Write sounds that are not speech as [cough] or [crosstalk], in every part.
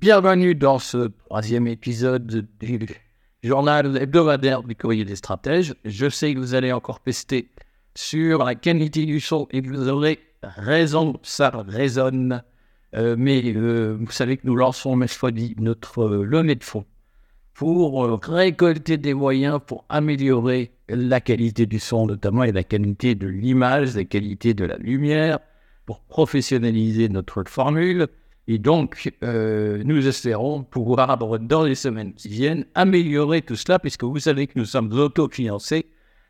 Bienvenue dans ce troisième épisode du journal hebdomadaire du courrier des stratèges. Je sais que vous allez encore pester sur la qualité du son et vous aurez raison, ça résonne. Euh, mais euh, vous savez que nous lançons mercredi notre euh, levée de fonds pour euh, récolter des moyens pour améliorer la qualité du son notamment et la qualité de l'image, la qualité de la lumière, pour professionnaliser notre formule. Et donc, euh, nous espérons pouvoir, dans les semaines qui viennent, améliorer tout cela, puisque vous savez que nous sommes autofinancés.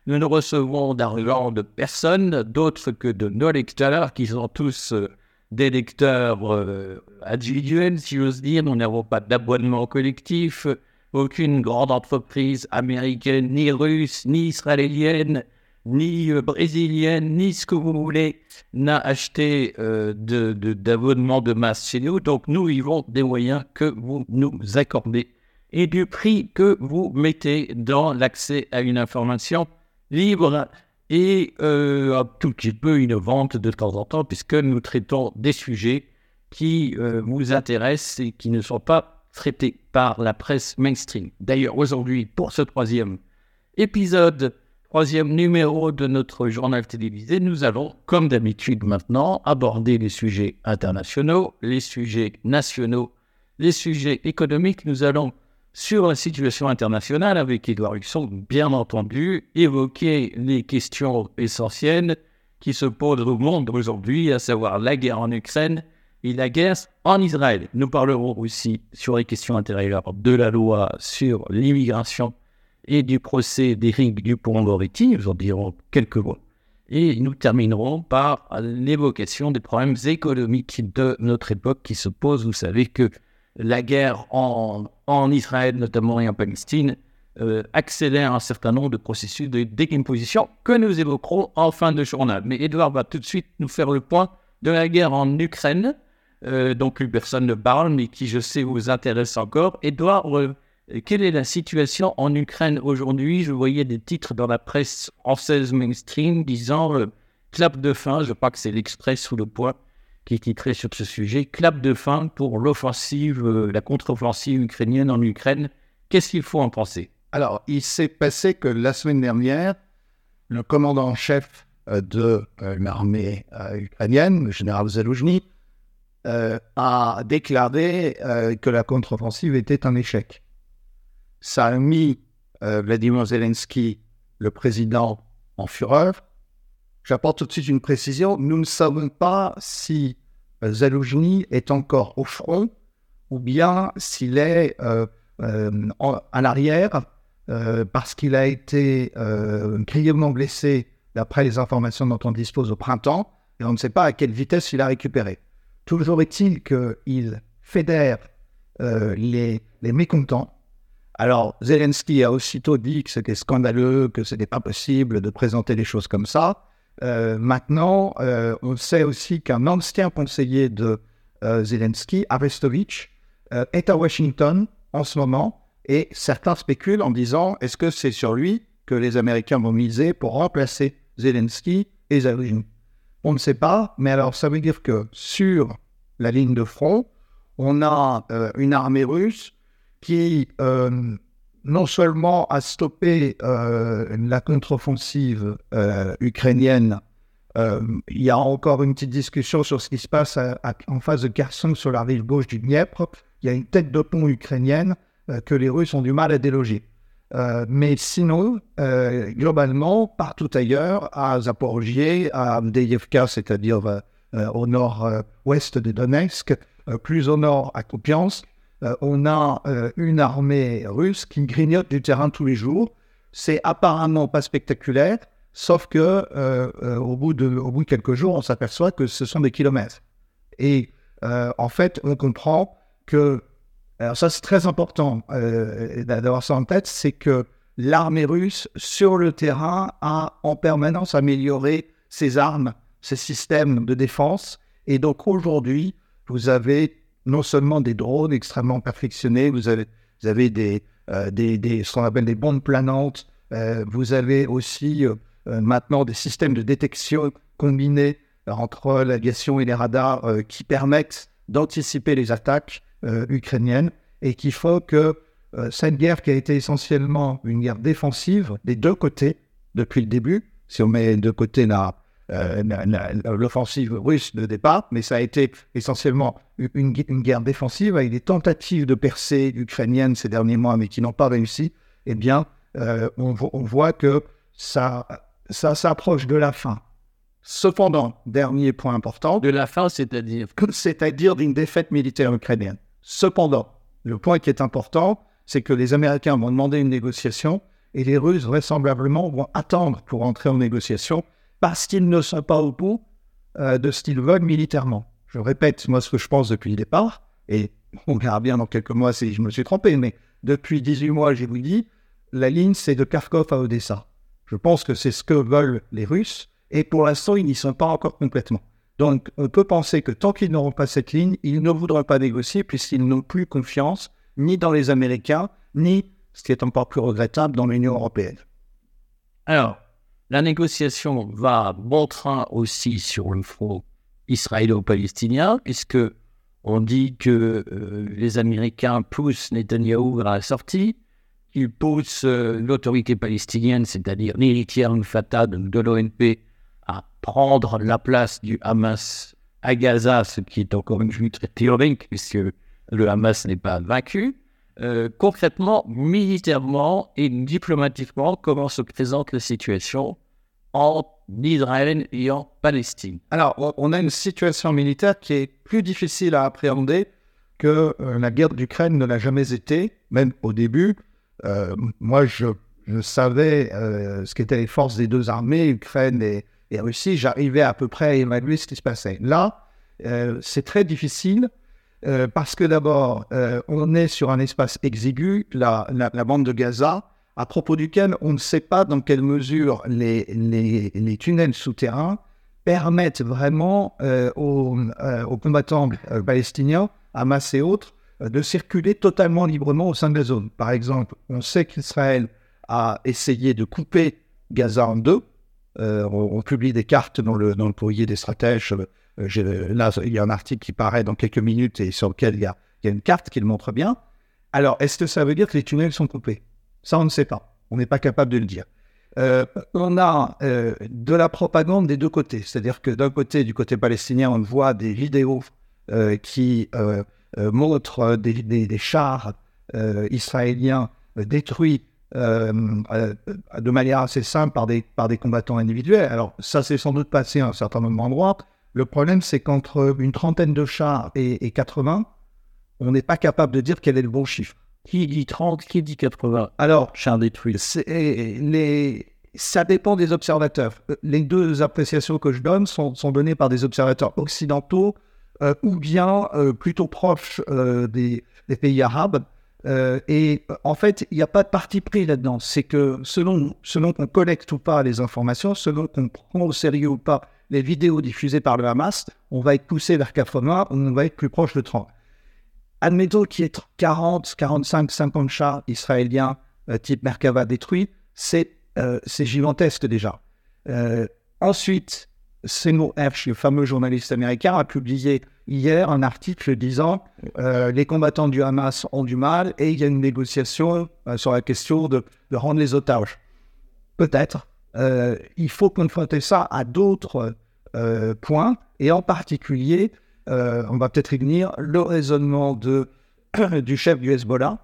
Nous ne recevons d'argent de personne, d'autre que de nos lecteurs, qui sont tous euh, des lecteurs euh, individuels, si j'ose dire. Nous n'avons pas d'abonnement collectif. Aucune grande entreprise américaine, ni russe, ni israélienne, ni euh, brésilienne, ni ce que vous voulez, n'a acheté euh, d'abonnement de, masse chez nous. Donc, nous vivons des moyens que vous nous accordez et du prix que vous mettez dans l'accès à une information libre et euh, un tout petit peu innovante de temps en temps, puisque nous traitons des sujets qui euh, vous intéressent et qui ne sont pas traités par la presse mainstream. D'ailleurs, aujourd'hui, pour ce troisième épisode, troisième numéro de notre journal télévisé, nous allons, comme d'habitude maintenant, aborder les sujets internationaux, les sujets nationaux, les sujets économiques. Nous allons, sur la situation internationale, avec Édouard Husson, bien entendu, évoquer les questions essentielles qui se posent au monde aujourd'hui, à savoir la guerre en Ukraine et la guerre en Israël. Nous parlerons aussi sur les questions intérieures de la loi sur l'immigration et du procès d'Éric Dupont-Moretti. Nous en dirons quelques mots. Et nous terminerons par l'évocation des problèmes économiques de notre époque qui se posent. Vous savez que la guerre en, en Israël, notamment et en Palestine, euh, accélère un certain nombre de processus de décomposition que nous évoquerons en fin de journal. Mais Edouard va tout de suite nous faire le point de la guerre en Ukraine, euh, dont plus personne ne parle, mais qui, je sais, vous intéresse encore. Edouard, euh, quelle est la situation en Ukraine aujourd'hui? Je voyais des titres dans la presse française mainstream disant euh, clap de fin, je crois que c'est l'Express sous le poids qui titré sur ce sujet, clap de fin pour l'offensive, euh, la contre-offensive ukrainienne en Ukraine. Qu'est-ce qu'il faut en penser? Alors, il s'est passé que la semaine dernière, le commandant en chef euh, de l'armée ukrainienne, le général Zaloujny, a déclaré que la contre-offensive était un échec. Ça a mis euh, Vladimir Zelensky, le président, en fureur. J'apporte tout de suite une précision. Nous ne savons pas si euh, est encore au front ou bien s'il est euh, euh, en- à l'arrière parce qu'il a été grièvement blessé d'après les informations dont on dispose au printemps, et on ne sait pas à quelle vitesse il a récupéré. Toujours est-il qu'il fédère les mécontents. Alors, Zelensky a aussitôt dit que c'était scandaleux, que ce n'était pas possible de présenter les choses comme ça. Euh, maintenant, euh, on sait aussi qu'un ancien conseiller de euh, Zelensky, Arestovitch, est à Washington en ce moment et certains spéculent en disant est-ce que c'est sur lui que les Américains vont miser pour remplacer Zelensky et Zaloujny On ne sait pas, mais alors ça veut dire que sur la ligne de front, on a une armée russe qui euh, non seulement a stoppé euh, la contre-offensive euh, ukrainienne, il y a encore une petite discussion sur ce qui se passe en face de Kherson sur la rive gauche du Dniepr. Il y a une tête de pont ukrainienne que les Russes ont du mal à déloger. Mais sinon, globalement, partout ailleurs, à Zaporozhye, à Avdiivka, c'est-à-dire au nord-ouest de Donetsk, plus au nord à Kupiansk, euh, on a euh, une armée russe qui grignote du terrain tous les jours. C'est apparemment pas spectaculaire, sauf que euh, au, bout de, au bout de quelques jours, on s'aperçoit que ce sont des kilomètres. Et en fait, on comprend que, alors ça c'est très important d'avoir ça en tête, c'est que l'armée russe sur le terrain a en permanence amélioré ses armes, ses systèmes de défense. Et donc aujourd'hui, vous avez non seulement des drones extrêmement perfectionnés, vous avez, euh, des, ce qu'on appelle des bombes planantes, euh, vous avez aussi euh, maintenant des systèmes de détection combinés entre l'aviation et les radars qui permettent d'anticiper les attaques euh, ukrainienne et qu'il faut que cette guerre qui a été essentiellement une guerre défensive des deux côtés depuis le début, si on met de côté la, euh, l'offensive russe de départ, mais ça a été essentiellement une, une guerre défensive avec des tentatives de percée ukrainienne ces derniers mois, mais qui n'ont pas réussi, eh bien, euh, on voit que ça, ça s'approche de la fin. Cependant, dernier point important, De la fin, c'est-à-dire? C'est-à-dire d'une défaite militaire ukrainienne. Cependant, le point qui est important, c'est que les Américains vont demander une négociation et les Russes, vraisemblablement, vont attendre pour entrer en négociation parce qu'ils ne sont pas au bout euh, de ce qu'ils veulent militairement. Je répète, moi, ce que je pense depuis le départ, et on verra bien dans quelques mois si je me suis trompé, mais depuis 18 mois, je vous dis, la ligne, c'est de Kharkov à Odessa. Je pense que c'est ce que veulent les Russes, et pour l'instant, ils n'y sont pas encore complètement. Donc, on peut penser que tant qu'ils n'auront pas cette ligne, ils ne voudront pas négocier puisqu'ils n'ont plus confiance ni dans les Américains, ni, ce qui est encore plus regrettable, dans l'Union européenne. Alors, la négociation va bon train aussi sur le front israélo-palestinien, puisque on dit que euh, les Américains poussent Netanyahou vers la sortie, ils poussent euh, l'autorité palestinienne, c'est-à-dire l'héritière Fatah de, de l'ONP, à prendre la place du Hamas à Gaza, ce qui est encore une vue très théorique, puisque le Hamas n'est pas vaincu. Euh, concrètement, militairement et diplomatiquement, comment se présente la situation en Israël et en Palestine Alors, on- a une situation militaire qui est plus difficile à appréhender que euh, la guerre d'Ukraine ne l'a jamais été, même au début. Euh, moi, je, savais euh, ce qu'étaient les forces des deux armées, Ukraine et, Russie. J'arrivais à peu près à évaluer ce qui se passait. Là, c'est très difficile parce que d'abord, on est sur un espace exigu, la bande de Gaza, à propos duquel on ne sait pas dans quelle mesure les, tunnels souterrains permettent vraiment euh, aux, euh, aux combattants euh, palestiniens, Hamas et autres, de circuler totalement librement au sein de la zone. Par exemple, on sait qu'Israël a essayé de couper Gaza en deux. On, publie des cartes dans le, dans le courrier des stratèges. Là, il y a un article qui paraît dans quelques minutes et sur lequel il y a une carte qui le montre bien. Alors, est-ce que ça veut dire que les tunnels sont coupés? Ça, on ne sait pas. On n'est pas capable de le dire. Euh, on a euh, de la propagande des deux côtés. C'est-à-dire que d'un côté, du côté palestinien, on voit des vidéos euh, qui montrent des, chars israéliens détruits de manière assez simple par des, par des combattants individuels. Alors, ça s'est sans doute passé à un certain nombre d'endroits. Le problème, c'est qu'entre une trentaine de chars et, et 80, on n'est pas capable de dire quel est le bon chiffre. Qui dit 30, qui dit 80 Alors, les, ça dépend des observateurs. Les deux appréciations que je donne sont, sont données par des observateurs occidentaux euh, ou bien euh, plutôt proches euh, des, des pays arabes. Euh, et euh, en fait, il n'y a pas de parti pris là-dedans. C'est que selon, selon qu'on collecte ou pas les informations, selon qu'on prend au sérieux ou pas les vidéos diffusées par le Hamas, on va être poussé vers 80 ou on va être plus proche de 30. Admettons qu'il y ait 40, 45, 50 chars israéliens euh, type Merkava détruits, c'est euh, gigantesque déjà. Euh, ensuite, Seymour Hersh, le fameux journaliste américain, a publié hier un article disant les combattants du Hamas ont du mal et il y a une négociation sur la question de, de rendre les otages. Peut-être. Il faut confronter ça à d'autres points et en particulier, euh, on va peut-être y venir, le raisonnement [clears throat] du chef du Hezbollah,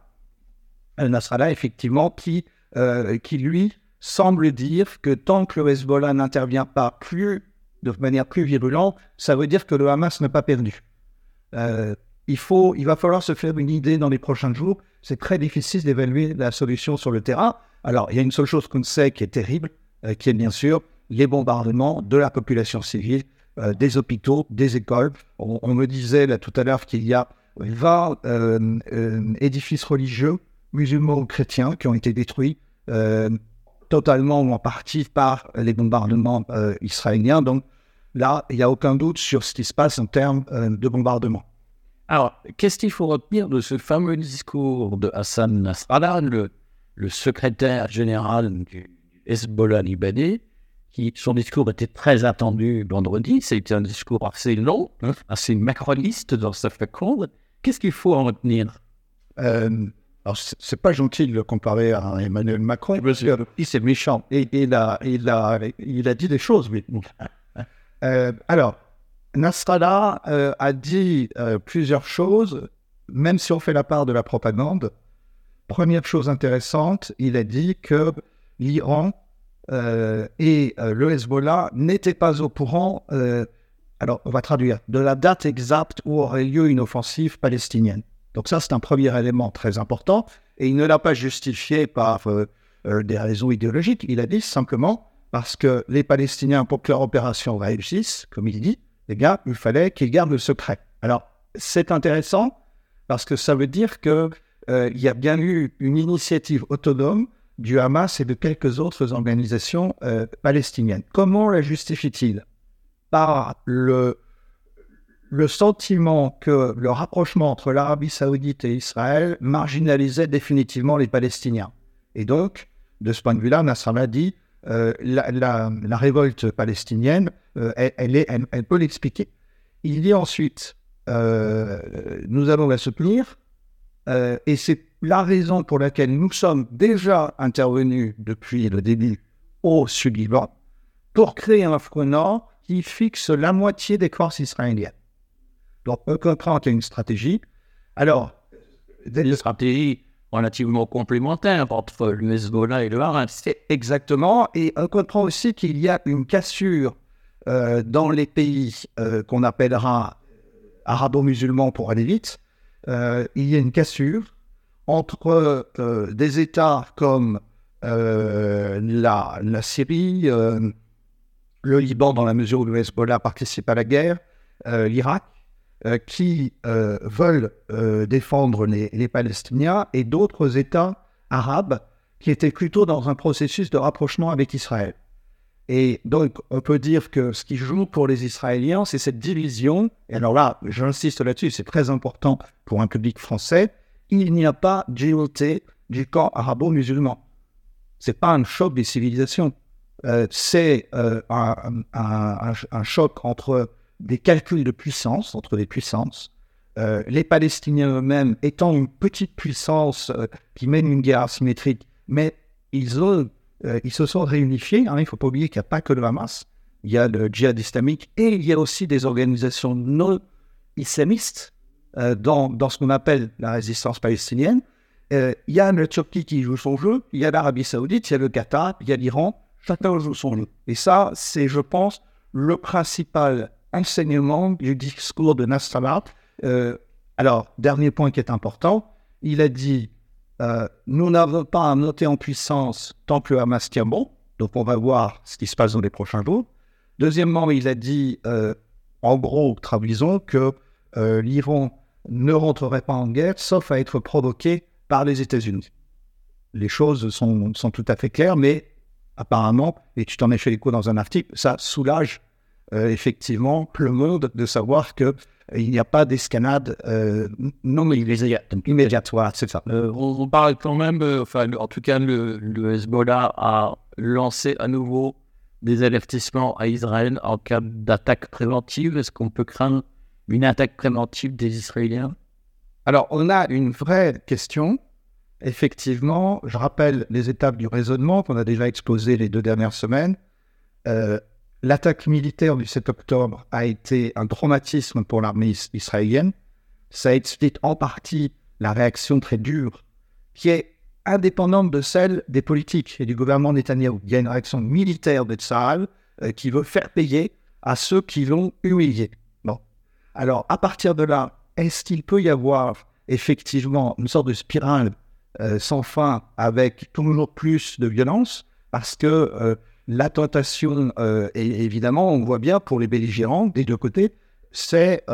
Al-Nasrallah, effectivement, qui, euh, qui lui semble dire que tant que le Hezbollah n'intervient pas plus, de manière plus virulente, ça veut dire que le Hamas n'a pas perdu. Euh, il, faut, il va falloir se faire une idée dans les prochains jours. C'est très difficile d'évaluer la solution sur le terrain. Alors, il y a une seule chose qu'on sait qui est terrible, qui est bien sûr les bombardements de la population civile, euh, des hôpitaux, des écoles. On, me disait tout à l'heure qu'il y a 20 euh, euh, édifices religieux, musulmans ou chrétiens, qui ont été détruits totalement ou en partie par les bombardements israéliens. Donc là, il n'y a aucun doute sur ce qui se passe en termes de bombardement. Alors, qu'est-ce qu'il faut retenir de ce fameux discours de Hassan Nasrallah, le, le secrétaire général du Hezbollah libanais, qui, son discours était très attendu vendredi. C'était un discours assez long, hein, assez macroniste dans sa faconde. Qu'est-ce qu'il faut en retenir? Euh, alors, c'est pas gentil de le comparer à Emmanuel Macron, parce que Il c'est méchant. et- il, a, il, a, il a dit des choses, oui. Euh, alors, Nasrallah euh, a dit euh, plusieurs choses, même si on fait la part de la propagande. Première chose intéressante, il a dit que l'Iran et euh, le Hezbollah n'étaient pas au courant, euh, alors on va traduire, de la date exacte où aurait lieu une offensive palestinienne. Donc ça, c'est un premier élément très important, et il ne l'a pas justifié par euh, euh, des raisons idéologiques, il a dit simplement parce que les Palestiniens, pour que leur opération réussisse, comme il dit, les gars, il fallait qu'ils gardent le secret. Alors, c'est intéressant parce que ça veut dire que euh, y a bien eu une initiative autonome du Hamas et de quelques autres organisations euh, palestiniennes. Comment la justifie-t-il? Par le, le sentiment que le rapprochement entre l'Arabie saoudite et Israël marginalisait définitivement les Palestiniens. Et donc, de ce point de vue-là, Nasrallah dit euh, la, la- la révolte palestinienne, euh, elle, elle peut l'expliquer. Il dit ensuite, nous allons la soutenir, et c'est la raison pour laquelle nous sommes déjà intervenus depuis le début au Sud-Liban pour créer un front qui fixe la moitié des forces israéliennes. Donc, on comprend qu'il y a une stratégie. Alors, Une stratégie relativement complémentaire entre le Hezbollah et le Hamas. C'est exactement. Et on comprend aussi qu'il y a une cassure euh, dans les pays euh, qu'on appellera arabo-musulmans pour aller vite. Euh, il y a une cassure entre euh, des États comme euh, la, Syrie, euh, le Liban dans la mesure où le Hezbollah participe à la guerre, l'Irak, qui veulent défendre les, les Palestiniens, et d'autres États arabes qui étaient plutôt dans un processus de rapprochement avec Israël. Et donc, on peut dire que ce qui joue pour les Israéliens, c'est cette division. Et alors là, j'insiste là-dessus, c'est très important pour un public français. Il n'y a pas d'unité du camp arabo-musulman. C'est pas un choc des civilisations. Euh, c'est euh, un, choc entre des calculs de puissance, entre des puissances. Euh, les Palestiniens eux-mêmes étant une petite puissance qui mène une guerre asymétrique, mais ils se sont réunifiés. hein. il ne faut pas oublier qu'il n'y a pas que le Hamas. Il y a le djihad islamique et il y a aussi des organisations non islamistes euh, dans, dans ce qu'on appelle la résistance palestinienne. Euh, il y a la Turquie qui joue son jeu, il y a l'Arabie Saoudite, il y a le Qatar, il y a l'Iran, chacun joue son jeu. Et ça, c'est, je pense, le principal enseignement du discours de Nasrallah. Euh, alors, dernier point qui est important, il a dit Nous n'avons pas à monter en puissance tant que Hamas tient bon, donc on va voir ce qui se passe dans les prochains jours. Deuxièmement, il a dit, en gros, traduisons, que euh, l'Iran ne rentrerait pas en guerre sauf à être provoqué par les États-Unis. Les choses sont, sont tout à fait claires, mais apparemment, et tu t'en es fait l'écho dans un article, ça soulage euh, effectivement le monde de savoir que euh, il n'y a pas d'escanade euh, non. Voilà, c'est ça. Euh, on, parle quand même, enfin, en tout cas, le, le Hezbollah a lancé à nouveau des avertissements à Israël en cas d'attaque préventive. Est-ce qu'on peut craindre une attaque préventive des Israéliens Alors, on a une vraie question. Effectivement, je rappelle les étapes du raisonnement qu'on a déjà exposé les deux dernières semaines. Euh, L'attaque militaire du 7 octobre a été un traumatisme pour l'armée is- israélienne. Ça explique en partie la réaction très dure qui est indépendante de celle des politiques et du gouvernement Netanyahou. Il y a une réaction militaire de Tsahal euh, qui veut faire payer à ceux qui l'ont humilié. Alors, à partir de là, est-ce qu'il peut y avoir effectivement une sorte de spirale euh, sans fin avec toujours plus de violence? Parce que euh, la tentation, euh, évidemment, on voit bien pour les belligérants des deux côtés, c'est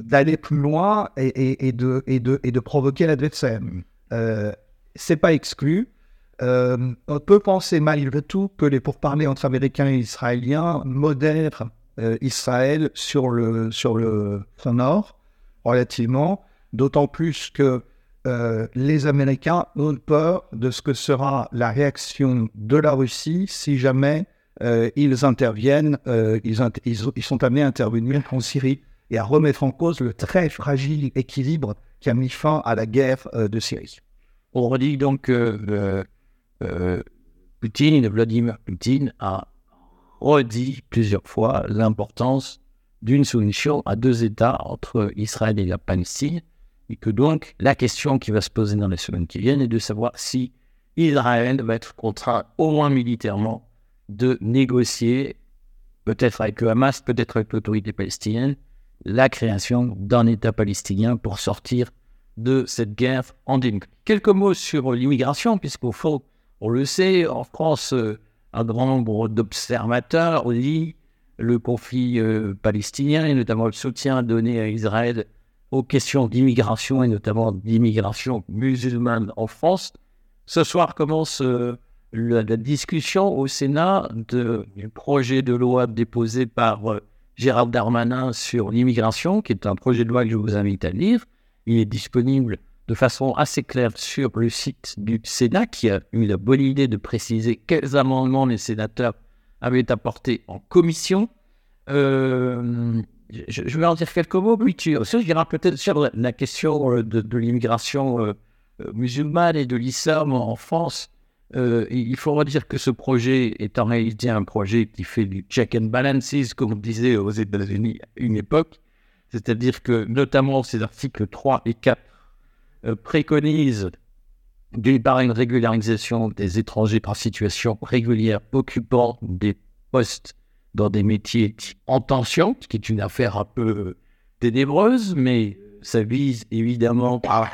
d'aller plus loin et, de, et, de, de provoquer l'adversaire. C'est pas exclu. On peut penser malgré tout que les pourparlers entre Américains et Israéliens modèrent Israël sur le, sur le nord, relativement, d'autant plus que euh, les Américains ont peur de ce que sera la réaction de la Russie si jamais euh, ils interviennent, euh, ils, ils, ils sont amenés à intervenir en Syrie. et à remettre en cause le très fragile équilibre qui a mis fin à la guerre euh, de Syrie. On redit donc que euh, Poutine, Vladimir Poutine, a redit plusieurs fois l'importance d'une solution à deux États entre Israël et la Palestine, et que donc la question qui va se poser dans les semaines qui viennent est de savoir si Israël va être contraint, au moins militairement, de négocier, peut-être avec le Hamas, peut-être avec l'autorité palestinienne, la création d'un État palestinien pour sortir de cette guerre endémique. Quelques mots sur l'immigration, puisqu'au fond, on le sait, en France, euh, un grand nombre d'observateurs lit le conflit euh, palestinien et notamment le soutien donné à Israël aux questions d'immigration et notamment d'immigration musulmane en France. Ce soir commence euh, la, discussion au Sénat du projet de loi déposé par euh, Gérald Darmanin sur l'immigration, qui est un projet de loi que je vous invite à lire. Il est disponible de façon assez claire sur le site du Sénat, qui a eu la bonne idée de préciser quels amendements les sénateurs avaient apportés en commission. Euh, je, vais en dire quelques mots, puis tu diras peut-être sur la question euh, de, l'immigration euh, musulmane et de l'islam en France. il faudra dire que ce projet est en réalité un projet qui fait du check and balances, comme on disait aux États-Unis à une époque. C'est-à-dire que, notamment, ces articles 3 et 4 préconisent d'une part une régularisation des étrangers par situation régulière occupant des postes dans des métiers en tension, ce qui est une affaire un peu ténébreuse, mais ça vise évidemment à,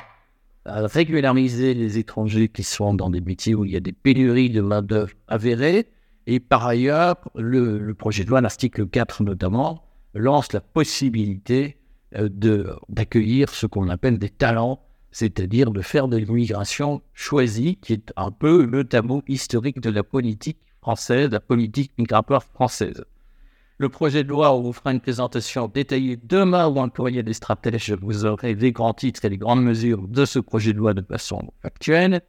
régulariser les étrangers qui sont dans des métiers où il y a des pénuries de main-d'œuvre avérées. Et par ailleurs, le, projet de loi, l'article 4 notamment, lance la possibilité euh, d'accueillir ce qu'on appelle des talents, c'est-à-dire de faire de l'immigration choisie, qui est un peu le tabou historique de la politique française, la politique migratoire française. Le projet de loi, on vous fera une présentation détaillée demain ou un courrier des stratèges. Vous aurez les grands titres et les grandes mesures de ce projet de loi de façon factuelle.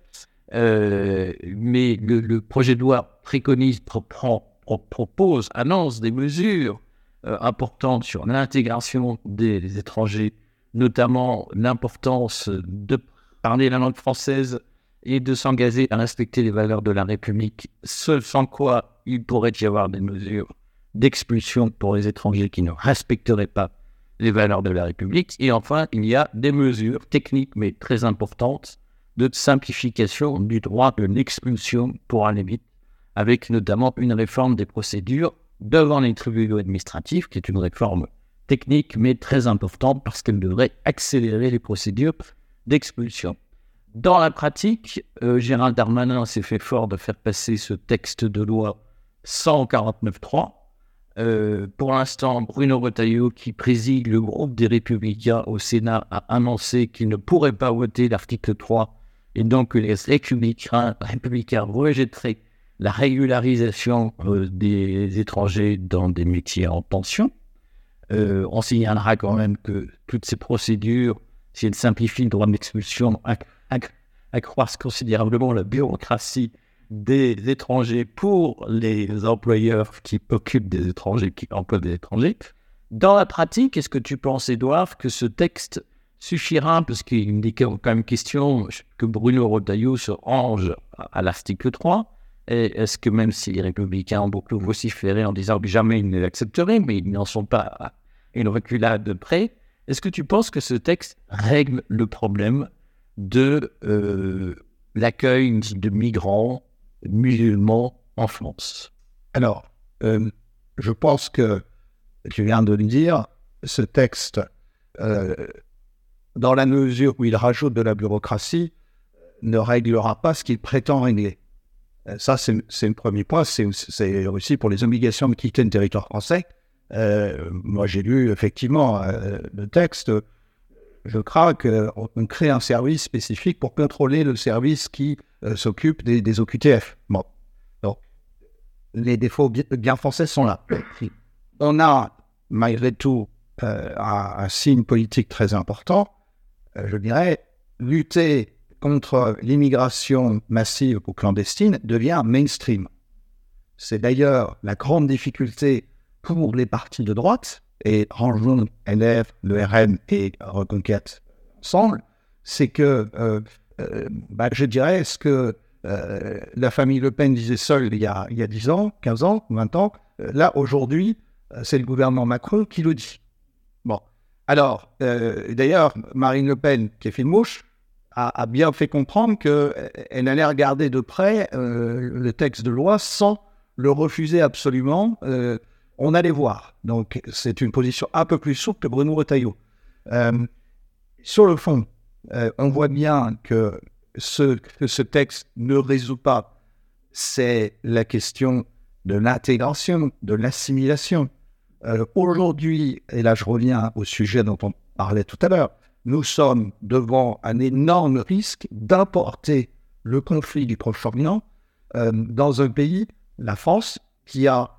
Euh, mais le, projet de loi préconise, propose, annonce des mesures euh, importantes sur l'intégration des, étrangers, notamment l'importance de parler la langue française et de s'engager à respecter les valeurs de la République, ce sans quoi il pourrait y avoir des mesures d'expulsion pour les étrangers qui ne respecteraient pas les valeurs de la République. Et enfin, il y a des mesures techniques mais très importantes de simplification du droit de l'expulsion pour aller vite, avec notamment une réforme des procédures devant les tribunaux administratifs, qui est une réforme technique mais très importante parce qu'elle devrait accélérer les procédures d'expulsion. Dans la pratique, euh, Gérald Darmanin s'est fait fort de faire passer ce texte de loi 149.3. Euh, pour l'instant, Bruno Retailleau, qui préside le groupe des Républicains au Sénat, a annoncé qu'il ne pourrait pas voter l'article 3 et donc que les Républicains, républicains rejetteraient la régularisation euh, des étrangers dans des métiers en pension. On signalera quand même que toutes ces procédures, si elles simplifient le droit d'expulsion, accroissent considérablement la bureaucratie des étrangers pour les employeurs qui occupent des étrangers, qui emploient des étrangers. Dans la pratique, est-ce que tu penses, Edouard, que ce texte suffira, parce qu'il est quand même question que Bruno Rotaillot se range à, l'article 3, et est-ce que même si les républicains ont beaucoup vociféré en disant que jamais ils ne l'accepteraient, mais ils n'en sont pas à une reculade de près, est-ce que tu penses que ce texte règle le problème de euh, l'accueil de migrants musulmans en France? Alors, euh, je pense que, tu viens de le dire, ce texte, euh, dans la mesure où il rajoute de la bureaucratie, ne réglera pas ce qu'il prétend régler. Ça, c'est le premier point. C'est aussi pour les obligations de quitter le territoire français. moi, j'ai lu effectivement le texte je crains qu'on crée un service spécifique pour contrôler le service qui euh, s'occupe des, OQTF. Bon. Donc, les défauts bien, français sont là. On a, malgré tout, euh, un, signe politique très important. Euh, je dirais, lutter contre l'immigration massive ou clandestine devient mainstream. C'est d'ailleurs la grande difficulté pour les partis de droite et rangeons LR, le RN et Reconquête ensemble, c'est que, euh, euh, bah, je dirais, ce que euh, la famille Le Pen disait seule il y, a, il y a 10 ans, 15 ans, 20 ans, là, aujourd'hui, c'est le gouvernement Macron qui le dit. Bon. Alors, d'ailleurs, Marine Le Pen, qui est fait mouche, a, bien fait comprendre qu'elle allait regarder de près le texte de loi sans le refuser absolument on allait voir. Donc, c'est une position un peu plus souple que Bruno Retailleau. Euh, sur le fond, euh, on voit bien que ce que ce texte ne résout pas, c'est la question de l'intégration, de l'assimilation. Euh, aujourd'hui, et là je reviens au sujet dont on parlait tout à l'heure, nous sommes devant un énorme risque d'importer le conflit du Proche-Orient dans un pays, la France, qui a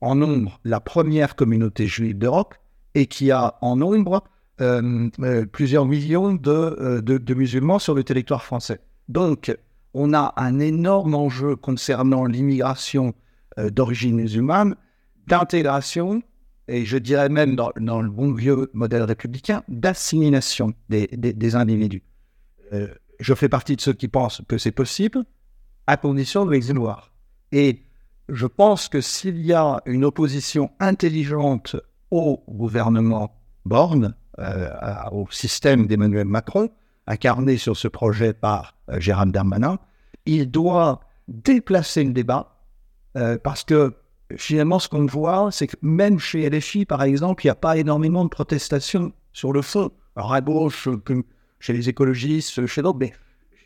en nombre la première communauté juive d'Europe et qui a en nombre euh, euh, plusieurs millions euh, de, musulmans sur le territoire français. Donc, on a un énorme enjeu concernant l'immigration d'origine musulmane, d'intégration, et je dirais même dans, le bon vieux modèle républicain, d'assimilation des, individus. je fais partie de ceux qui pensent que c'est possible, à condition de les Et je pense que s'il y a une opposition intelligente au gouvernement Borne, euh, au système d'Emmanuel Macron, incarné sur ce projet par euh, Gérald Darmanin, il doit déplacer le débat euh, parce que finalement, ce qu'on voit, c'est que même chez LFI, par exemple, il n'y a pas énormément de protestations sur le fond. Alors à gauche, chez les écologistes, chez d'autres, mais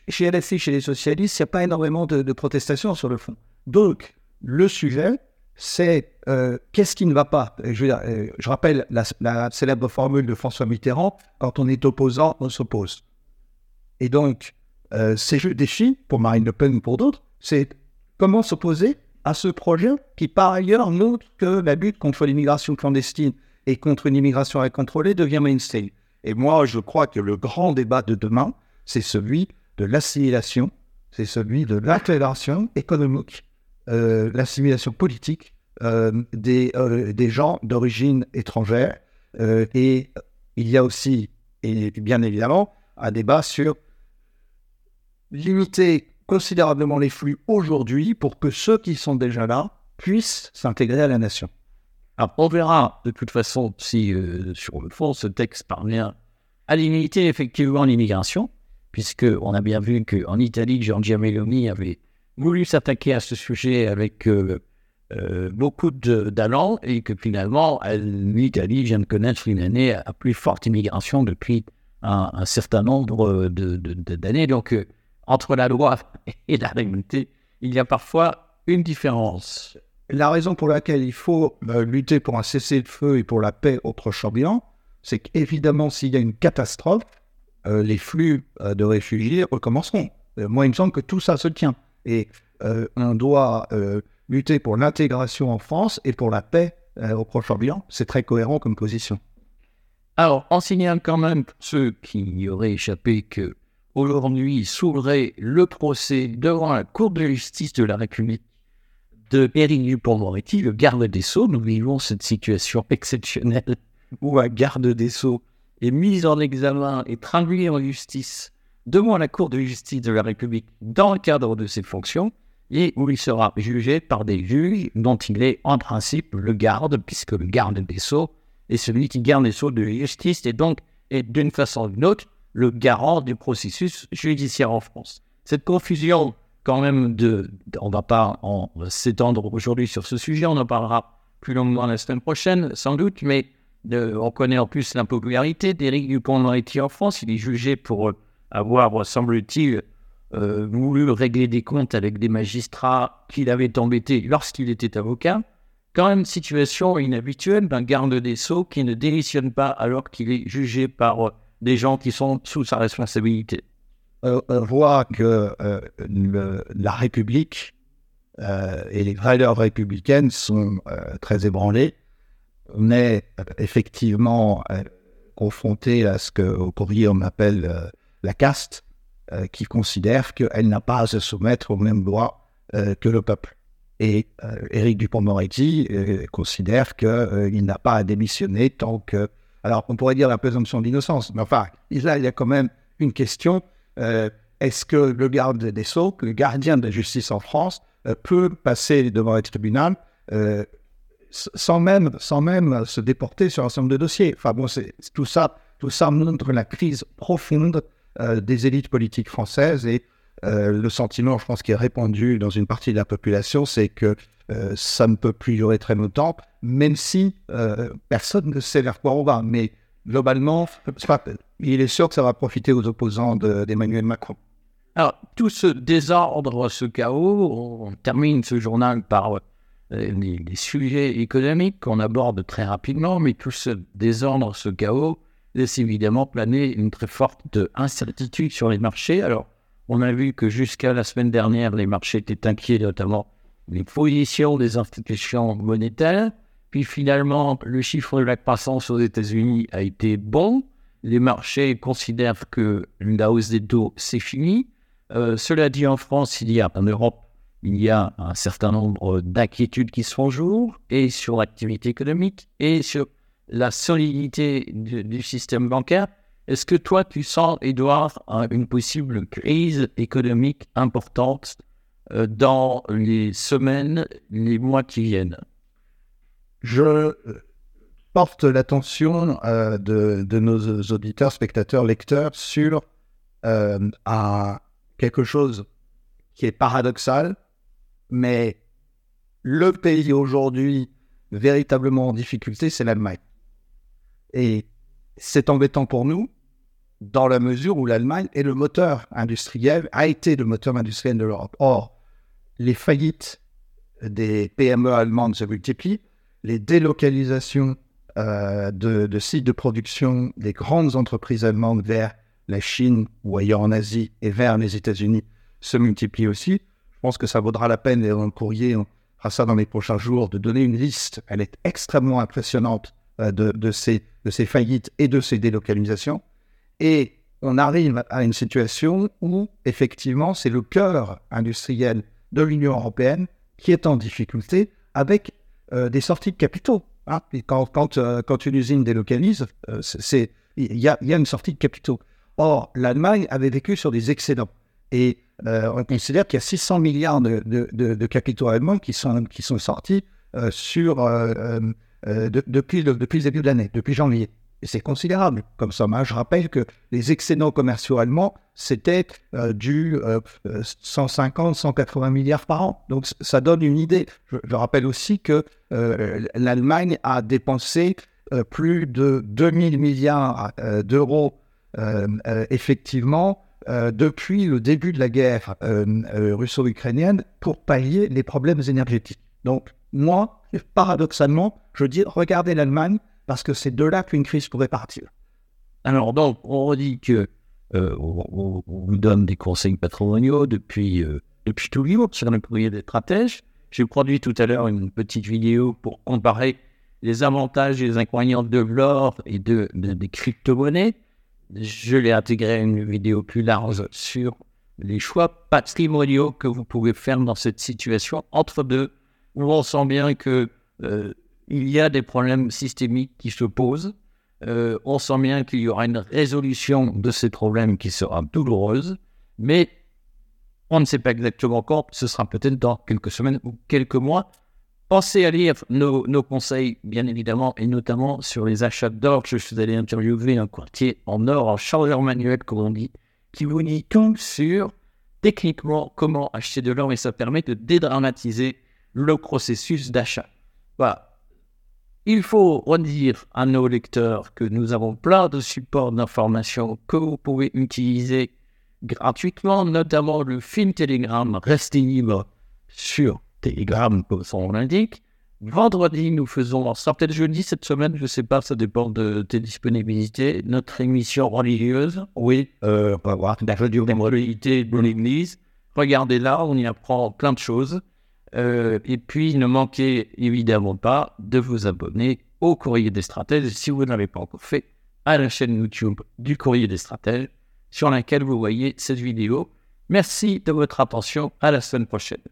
chez LFI, chez les socialistes, il n'y a pas énormément de, protestations sur le fond. Donc, le sujet, c'est euh, qu'est-ce qui ne va pas? Je, euh, je rappelle la, célèbre formule de François Mitterrand quand on est opposant, on s'oppose. Et donc, euh, c'est le défi pour Marine Le Pen ou pour d'autres, c'est comment s'opposer à ce projet qui, par ailleurs, montre que la lutte contre l'immigration clandestine et contre une immigration incontrôlée devient mainstream. Et moi, je crois que le grand débat de demain, c'est celui de l'assimilation, c'est celui de l'intégration économique euh, l'assimilation politique euh, des, euh, des gens d'origine étrangère. et il y a aussi, et bien évidemment, un débat sur limiter considérablement les flux aujourd'hui pour que ceux qui sont déjà là puissent s'intégrer à la nation. Alors, on verra de toute façon si, sur le fond, ce texte parvient à limiter effectivement l'immigration, puisqu'on a bien vu qu'en Italie, Giorgia Meloni avait voulu s'attaquer à ce sujet avec euh, euh, beaucoup d'allant et que finalement, l'Italie vient de connaître une année à plus forte immigration depuis un, certain nombre d'années. Donc, euh, entre la loi et la réalité, il y a parfois une différence. La raison pour laquelle il faut lutter pour un cessez-le-feu et pour la paix au Proche-Orient, c'est qu'évidemment, s'il y a une catastrophe, les flux de réfugiés recommenceront. moi, il me semble que tout ça se tient. Et euh, on doit euh, lutter pour l'intégration en France et pour la paix euh, au Proche-Orient. C'est très cohérent comme position. Alors, on signale quand même pour ceux qui y auraient échappé que aujourd'hui s'ouvrait le procès devant la Cour de justice de la République de Éric Dupond-Moretti, le garde des Sceaux. Nous vivons cette situation exceptionnelle où un garde des Sceaux est mis en examen et traduit en justice devant la Cour de justice de la République dans le cadre de ses fonctions et où il sera jugé par des juges dont il est en principe le garde, puisque le garde des sceaux est celui qui garde les sceaux de justice et donc est d'une façon ou d'une autre le garant du processus judiciaire en France. Cette confusion, quand même, de, on ne va pas s'étendre aujourd'hui sur ce sujet, on en parlera plus longuement la semaine prochaine, sans doute, mais de, on connaît en plus l'impopularité d'Éric Dupond-Moretti en France. Il est jugé pour avoir, semble-t-il, euh, voulu régler des comptes avec des magistrats qu'il avait embêtés lorsqu'il était avocat. Quand même, situation inhabituelle d'un garde des Sceaux qui ne démissionne pas alors qu'il est jugé par euh, des gens qui sont sous sa responsabilité. Euh, on voit que la République et les valeurs républicaines sont très ébranlées. On est effectivement confronté à ce qu'au courrier on appelle la caste, euh, qui considère qu'elle n'a pas à se soumettre au même droit euh, que le peuple. Et euh, Éric Dupont-Moretti euh, considère qu'il n'a pas à démissionner tant que. Alors, on pourrait dire la présomption d'innocence, mais enfin, là, il y a quand même une question. Est-ce que le garde des Sceaux, le gardien de la justice en France, peut passer devant un tribunal sans même, sans même se déporter sur un certain nombre de dossiers? Enfin bon, tout, ça, tout ça montre la crise profonde euh, des élites politiques françaises et euh, le sentiment, je pense, qui est répandu dans une partie de la population, c'est que euh, ça ne peut plus durer très longtemps, même si personne ne sait vers quoi on va. Mais globalement, il est sûr que ça va profiter aux opposants d'Emmanuel Macron. Alors, tout ce désordre, ce chaos, on termine ce journal par les, les, sujets économiques qu'on aborde très rapidement, mais tout ce désordre, ce chaos, laisse évidemment planer une très forte incertitude sur les marchés. Alors, on a vu que jusqu'à la semaine dernière, les marchés étaient inquiets, notamment les positions des institutions monétaires. Puis finalement, le chiffre de la croissance aux États-Unis a été bon. Les marchés considèrent que la hausse des taux, c'est fini. Euh, cela dit, en France, il y a, en Europe, il y a un certain nombre d'inquiétudes qui se font jour, et sur l'activité économique, et sur la solidité du, système bancaire. Est-ce que toi, tu sens, Edouard, une possible crise économique importante dans les semaines, les mois qui viennent Je euh, porte l'attention euh, de, nos auditeurs, spectateurs, lecteurs sur à quelque chose qui est paradoxal, mais le pays aujourd'hui véritablement en difficulté, c'est l'Allemagne. Et c'est embêtant pour nous, dans la mesure où l'Allemagne est le moteur industriel, a été le moteur industriel de l'Europe. Or, les faillites des PME allemandes se multiplient, les délocalisations euh, de, sites de production des grandes entreprises allemandes vers la Chine ou ailleurs en Asie et vers les États-Unis se multiplient aussi. Je pense que ça vaudra la peine, et dans le courrier, on fera ça dans les prochains jours, de donner une liste. Elle est extrêmement impressionnante euh, de, ces, de ces faillites et de ces délocalisations. Et on arrive à une situation où, effectivement, c'est le cœur industriel de l'Union européenne qui est en difficulté avec euh, des sorties de capitaux. Hein. euh, quand, une usine délocalise, c'est il y, a, une sortie de capitaux. Or, l'Allemagne avait vécu sur des excédents. Et on considère qu'il y a 600 milliards de, capitaux allemands qui sont, qui sont sortis sur euh, depuis le début de l'année, depuis janvier. Et c'est considérable comme somme. Je rappelle que les excédents commerciaux allemands, c'était euh, du 150, euh, 180 milliards par an. Donc ça donne une idée. Je, rappelle aussi que l'Allemagne a dépensé plus de 2000 milliards d'euros effectivement depuis le début de la guerre russo-ukrainienne pour pallier les problèmes énergétiques. Donc moi, paradoxalement, je dis regardez l'Allemagne parce que c'est de là qu'une crise pourrait partir. Alors donc, on redit que euh, on, vous donne des conseils patrimoniaux depuis euh, depuis le sur le courrier des stratèges. J'ai produit tout à l'heure une petite vidéo pour comparer les avantages et les inconvénients de l'or et de, des crypto-monnaies. Je l'ai intégré à une vidéo plus large sur les choix patrimoniaux que vous pouvez faire dans cette situation entre deux on sent bien que euh, il y a des problèmes systémiques qui se posent. Euh, on sent bien qu'il y aura une résolution de ces problèmes qui sera douloureuse, mais on ne sait pas exactement quand. Ce sera peut-être dans quelques semaines ou quelques mois. Pensez à lire nos, conseils, bien évidemment, et notamment sur les achats d'or. Je suis allé interviewer un courtier en or, en chargeur manuel, comme on dit, qui vous dit tout sur techniquement comment acheter de l'or et ça permet de dédramatiser le processus d'achat. Voilà. Il faut redire à nos lecteurs que nous avons plein de supports d'information que vous pouvez utiliser gratuitement, notamment le film Telegram Restez libre sur Telegram, comme son l'indique. Vendredi, nous faisons, ça peut-être jeudi cette semaine, je ne sais pas, ça dépend de tes disponibilités, notre émission religieuse. Oui, euh, on va voir la religiosité de l'Église. Regardez là, on y apprend plein de choses. Euh, et puis, ne manquez évidemment pas de vous abonner au Courrier des Stratèges si vous n'avez pas encore fait à la chaîne YouTube du Courrier des Stratèges sur laquelle vous voyez cette vidéo. Merci de votre attention. À la semaine prochaine.